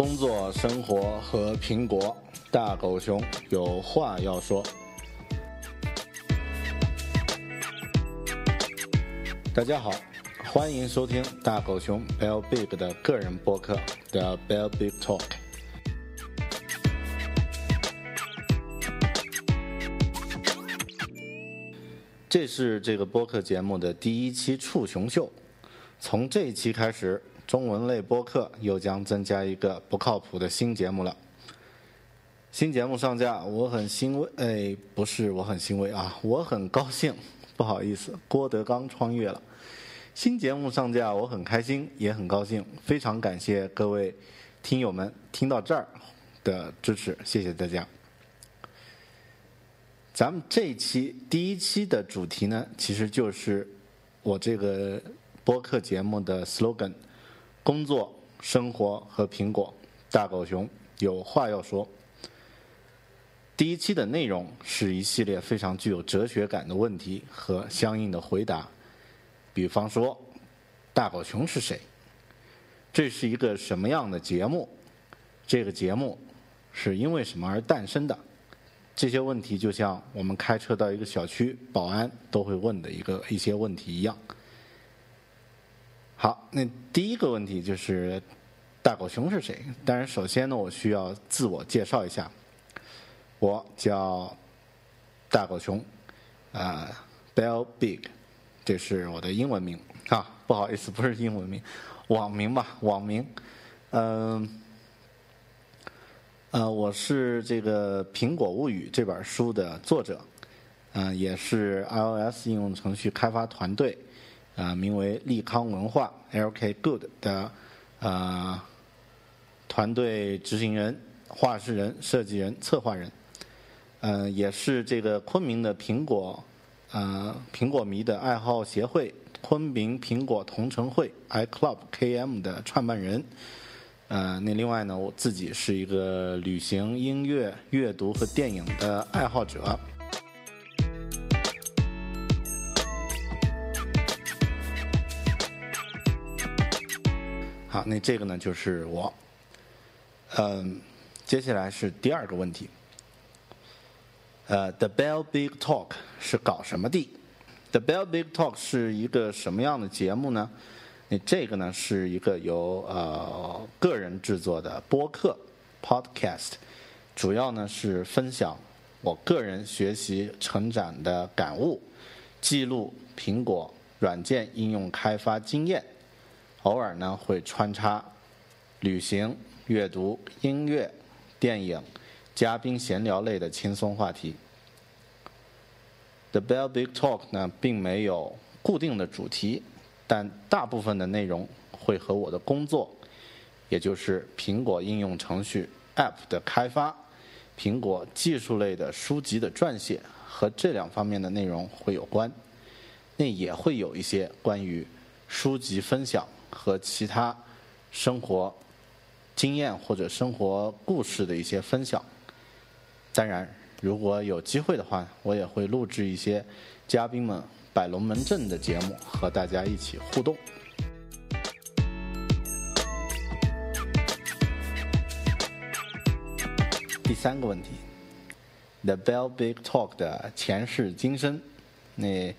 工作、生活和苹果，大狗熊有话要说。大家好，欢迎收听大狗熊 Bell Big 的个人播客 The Bell Big Talk。这是这个播客节目的第一期触熊秀，从这一期开始。中文类播客又将增加一个不靠谱的新节目了。新节目上架，我很欣慰。哎，不是，我很欣慰啊，我很高兴。不好意思，郭德纲穿越了。新节目上架，我很开心，也很高兴。非常感谢各位听友们听到这儿的支持，谢谢大家。咱们这一期第一期的主题呢，其实就是我这个播客节目的 slogan。工作、生活和苹果，大狗熊有话要说。第一期的内容是一系列非常具有哲学感的问题和相应的回答，比方说，大狗熊是谁？这是一个什么样的节目？这个节目是因为什么而诞生的？这些问题就像我们开车到一个小区，保安都会问的一个一些问题一样。好，那第一个问题就是大狗熊是谁？当然，首先呢，我需要自我介绍一下，我叫大狗熊，啊，Bell Big，这是我的英文名啊，不好意思，不是英文名，网名吧，网名，嗯，呃，我是这个《苹果物语》这本书的作者，嗯，也是 iOS 应用程序开发团队。啊，名为利康文化 （LK Good） 的啊团队执行人、画事人、设计人、策划人，嗯，也是这个昆明的苹果啊苹果迷的爱好协会——昆明苹果同城会 （iClub KM） 的创办人。呃，那另外呢，我自己是一个旅行、音乐、阅读和电影的爱好者。那这个呢就是我。嗯，接下来是第二个问题。呃，The Bell Big Talk 是搞什么的？The Bell Big Talk 是一个什么样的节目呢？那这个呢是一个由呃个人制作的播客 Podcast，主要呢是分享我个人学习成长的感悟，记录苹果软件应用开发经验。偶尔呢会穿插旅行、阅读、音乐、电影、嘉宾闲聊类的轻松话题。The Bell Big Talk 呢并没有固定的主题，但大部分的内容会和我的工作，也就是苹果应用程序 App 的开发、苹果技术类的书籍的撰写和这两方面的内容会有关。那也会有一些关于书籍分享。和其他生活经验或者生活故事的一些分享。当然，如果有机会的话，我也会录制一些嘉宾们摆龙门阵的节目，和大家一起互动。第三个问题，The Bell Big Talk 的前世今生。那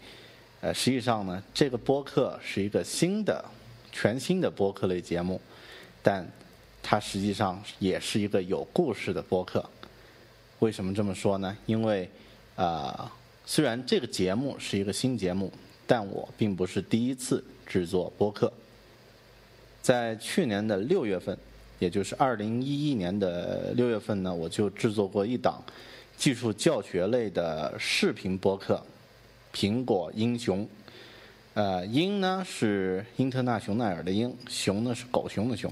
呃，实际上呢，这个播客是一个新的、全新的播客类节目，但它实际上也是一个有故事的播客。为什么这么说呢？因为啊，虽然这个节目是一个新节目，但我并不是第一次制作播客。在去年的六月份，也就是二零一一年的六月份呢，我就制作过一档技术教学类的视频播客《苹果英雄》。呃，英呢是英特纳雄奈尔的英，熊呢是狗熊的熊。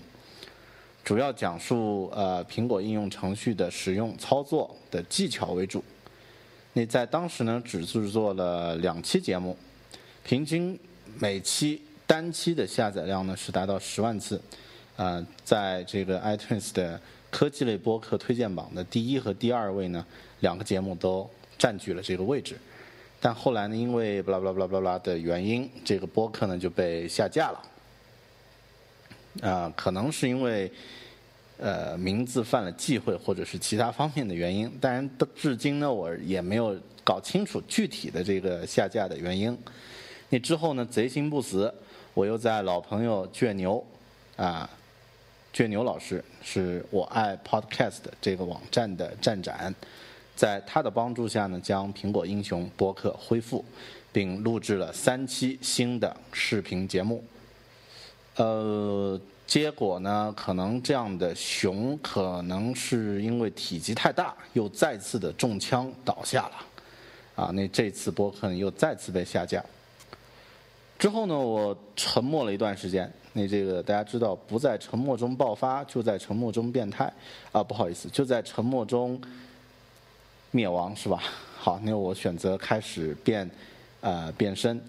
主要讲述呃苹果应用程序的使用操作的技巧为主。那在当时呢，只制作了两期节目，平均每期。单期的下载量呢是达到十万次，呃，在这个 iTunes 的科技类播客推荐榜的第一和第二位呢，两个节目都占据了这个位置。但后来呢，因为巴拉巴拉巴拉巴拉的原因，这个播客呢就被下架了。啊，可能是因为呃名字犯了忌讳，或者是其他方面的原因。当然，至今呢，我也没有搞清楚具体的这个下架的原因。那之后呢，贼心不死。我又在老朋友倔牛，啊，倔牛老师是我爱 Podcast 这个网站的站长，在他的帮助下呢，将苹果英雄播客恢复，并录制了三期新的视频节目。呃，结果呢，可能这样的熊可能是因为体积太大，又再次的中枪倒下了，啊，那这次播客又再次被下架。之后呢，我沉默了一段时间。那这个大家知道，不在沉默中爆发，就在沉默中变态。啊，不好意思，就在沉默中灭亡，是吧？好，那我选择开始变，呃，变身，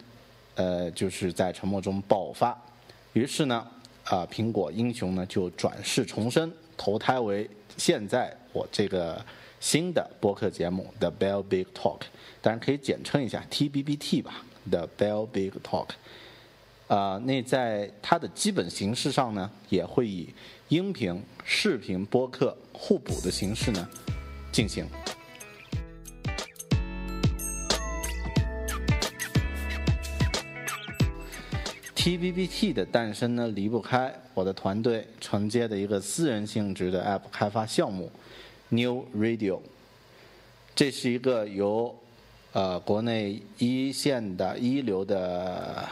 呃，就是在沉默中爆发。于是呢，啊，苹果英雄呢就转世重生，投胎为现在我这个新的播客节目《The Bell Big Talk》，当然可以简称一下 TBBT 吧。The Bell Big Talk，啊，那在它的基本形式上呢，也会以音频、视频播客互补的形式呢进行。TBBT 的诞生呢，离不开我的团队承接的一个私人性质的 App 开发项目 New Radio，这是一个由呃，国内一线的一流的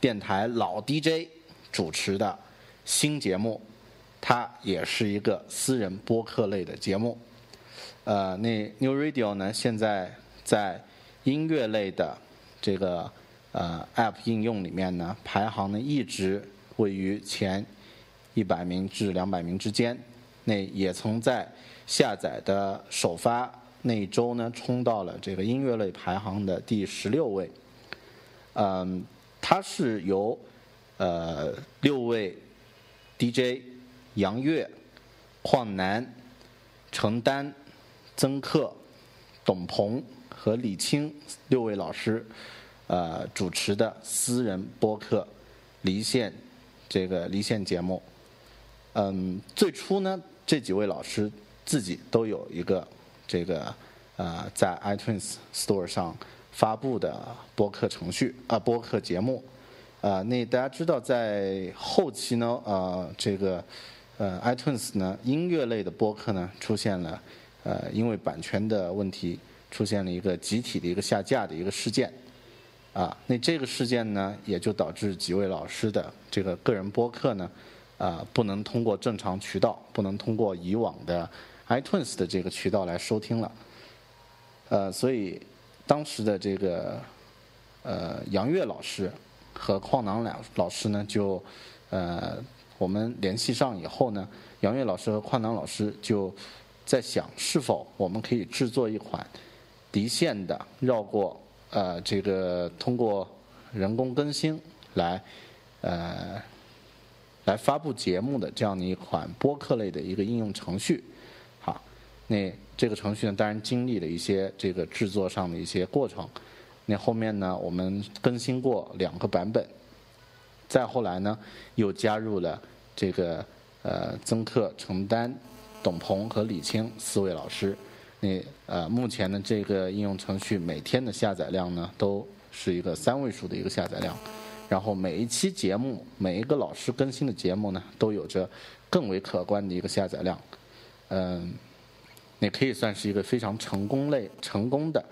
电台老 DJ 主持的新节目，它也是一个私人播客类的节目。呃，那 New Radio 呢，现在在音乐类的这个呃 App 应用里面呢，排行呢一直位于前一百名至两百名之间。那也曾在下载的首发。那一周呢，冲到了这个音乐类排行的第十六位。嗯，它是由呃六位 DJ 杨越、邝楠、程丹、曾克、董鹏和李青六位老师呃主持的私人播客离线这个离线节目。嗯，最初呢，这几位老师自己都有一个。这个呃，在 iTunes Store 上发布的播客程序啊，播客节目，啊，那大家知道，在后期呢，呃，这个呃 iTunes 呢，音乐类的播客呢，出现了呃，因为版权的问题，出现了一个集体的一个下架的一个事件，啊，那这个事件呢，也就导致几位老师的这个个人播客呢，啊，不能通过正常渠道，不能通过以往的。iTunes 的这个渠道来收听了，呃，所以当时的这个呃杨越老师和矿囊两老师呢，就呃我们联系上以后呢，杨越老师和矿囊老师就在想，是否我们可以制作一款离线的绕过呃这个通过人工更新来呃来发布节目的这样的一款播客类的一个应用程序。好那这个程序呢，当然经历了一些这个制作上的一些过程。那后面呢，我们更新过两个版本。再后来呢，又加入了这个呃曾克、程丹、董鹏和李青四位老师。那呃，目前呢，这个应用程序每天的下载量呢，都是一个三位数的一个下载量。然后每一期节目，每一个老师更新的节目呢，都有着更为可观的一个下载量。嗯，也可以算是一个非常成功类成功的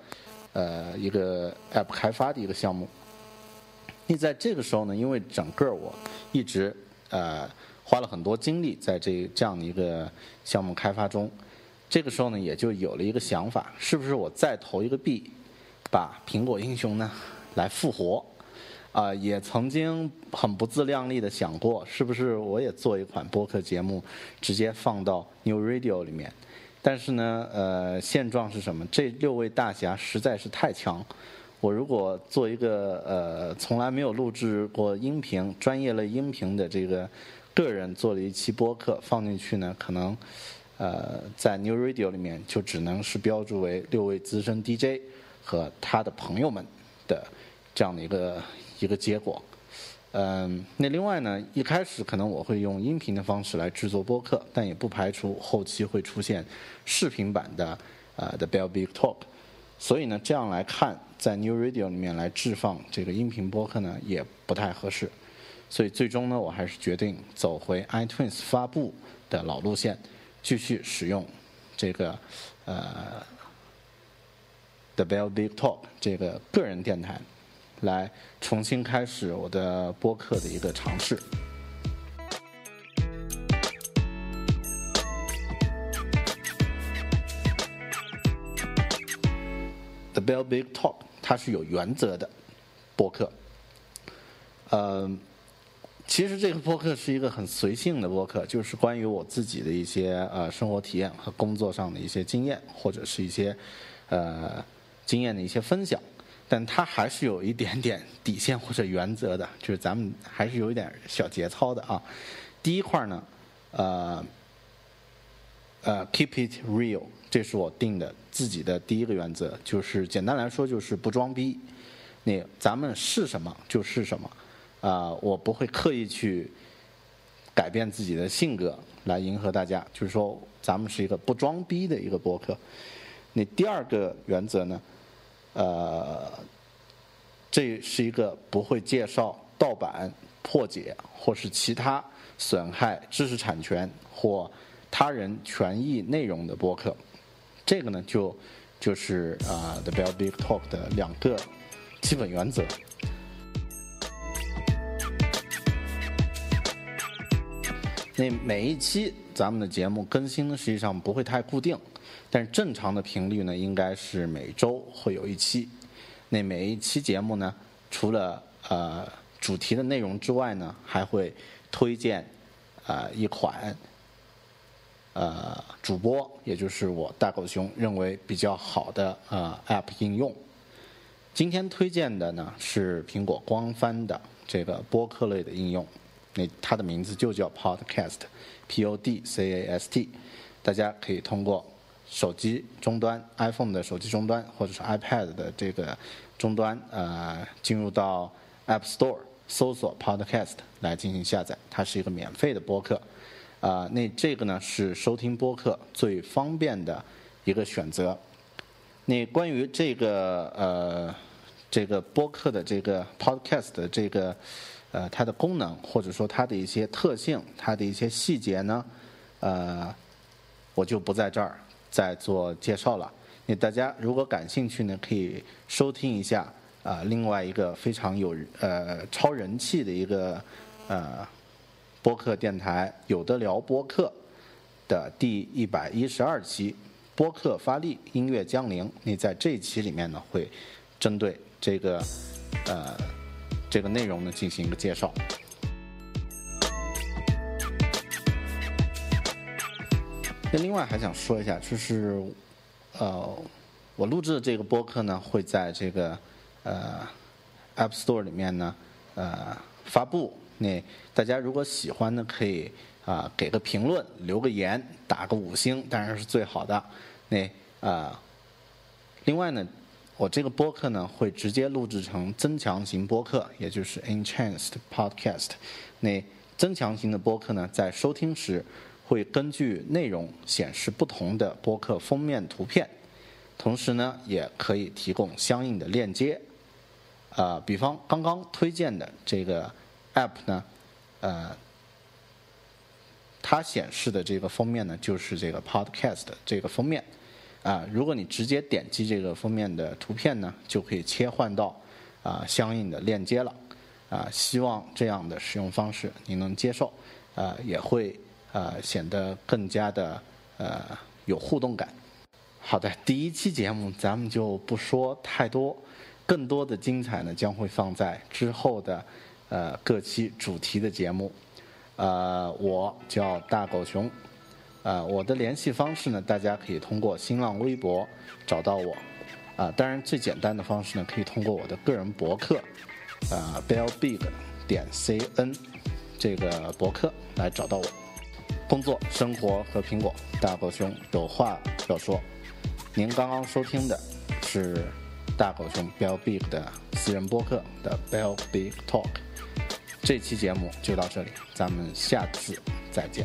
呃一个 App 开发的一个项目。你在这个时候呢，因为整个我一直呃花了很多精力在这这样的一个项目开发中，这个时候呢，也就有了一个想法，是不是我再投一个币，把苹果英雄呢来复活？啊，也曾经很不自量力的想过，是不是我也做一款播客节目，直接放到 New Radio 里面？但是呢，呃，现状是什么？这六位大侠实在是太强。我如果做一个呃从来没有录制过音频、专业类音频的这个个人做了一期播客放进去呢，可能呃在 New Radio 里面就只能是标注为六位资深 DJ 和他的朋友们的这样的一个一个结果。嗯，那另外呢，一开始可能我会用音频的方式来制作播客，但也不排除后期会出现视频版的呃 The Bell Big Talk。所以呢，这样来看，在 New Radio 里面来置放这个音频播客呢，也不太合适。所以最终呢，我还是决定走回 iTunes 发布的老路线，继续使用这个呃 The Bell Big Talk 这个个人电台，来重新开始我的播客的一个尝试。The Bell Big Talk，它是有原则的播客。呃，其实这个播客是一个很随性的播客，就是关于我自己的一些呃生活体验和工作上的一些经验，或者是一些呃经验的一些分享。但它还是有一点点底线或者原则的，就是咱们还是有一点小节操的啊。第一块呢，呃。呃，keep it real，这是我定的自己的第一个原则，就是简单来说就是不装逼。你咱们是什么就是什么，啊，我不会刻意去改变自己的性格来迎合大家，就是说咱们是一个不装逼的一个博客。那第二个原则呢，呃，这是一个不会介绍盗版、破解或是其他损害知识产权或。他人权益内容的播客，这个呢就就是啊，The Bell Big Talk 的两个基本原则。那每一期咱们的节目更新呢，实际上不会太固定，但是正常的频率呢，应该是每周会有一期。那每一期节目呢，除了呃主题的内容之外呢，还会推荐啊一款。呃，主播也就是我大狗熊认为比较好的呃 App 应用。今天推荐的呢是苹果官方的这个播客类的应用，那它的名字就叫 Podcast，P-O-D-C-A-S-T。大家可以通过手机终端 iPhone 的手机终端或者是 iPad 的这个终端呃进入到 App Store 搜索 Podcast 来进行下载，它是一个免费的播客。啊，那这个呢是收听播客最方便的一个选择。那关于这个呃这个播客的这个 podcast 的这个呃它的功能或者说它的一些特性、它的一些细节呢，呃我就不在这儿再做介绍了。那大家如果感兴趣呢，可以收听一下啊另外一个非常有呃超人气的一个呃。播客电台有的聊播客的第一百一十二期，播客发力，音乐降临。你在这一期里面呢，会针对这个呃这个内容呢进行一个介绍。那另外还想说一下，就是呃我录制的这个播客呢，会在这个呃 App Store 里面呢呃发布。那大家如果喜欢呢，可以啊给个评论，留个言，打个五星，当然是最好的。那啊，另外呢，我这个播客呢会直接录制成增强型播客，也就是 Enhanced Podcast。那增强型的播客呢，在收听时会根据内容显示不同的播客封面图片同时呢，也可以提供相应的链接。呃，比方刚刚推荐的这个 app 呢，呃，它显示的这个封面呢，就是这个 podcast 这个封面。啊，如果你直接点击这个封面的图片呢，就可以切换到啊相应的链接了。啊，希望这样的使用方式您能接受，啊，也会呃显得更加的呃有互动感。好的，第一期节目咱们就不说太多，更多的精彩呢将会放在之后的呃各期主题的节目。呃，我叫大狗熊，呃，我的联系方式呢，大家可以通过新浪微博找到我，啊，当然最简单的方式呢，可以通过我的个人博客。呃，bellbig 点 cn 这个博客来找到我。工作、生活和苹果，大狗熊有话要说。您刚刚收听的是大狗熊 bellbig 的私人播客的 bellbig talk。这期节目就到这里，咱们下次再见。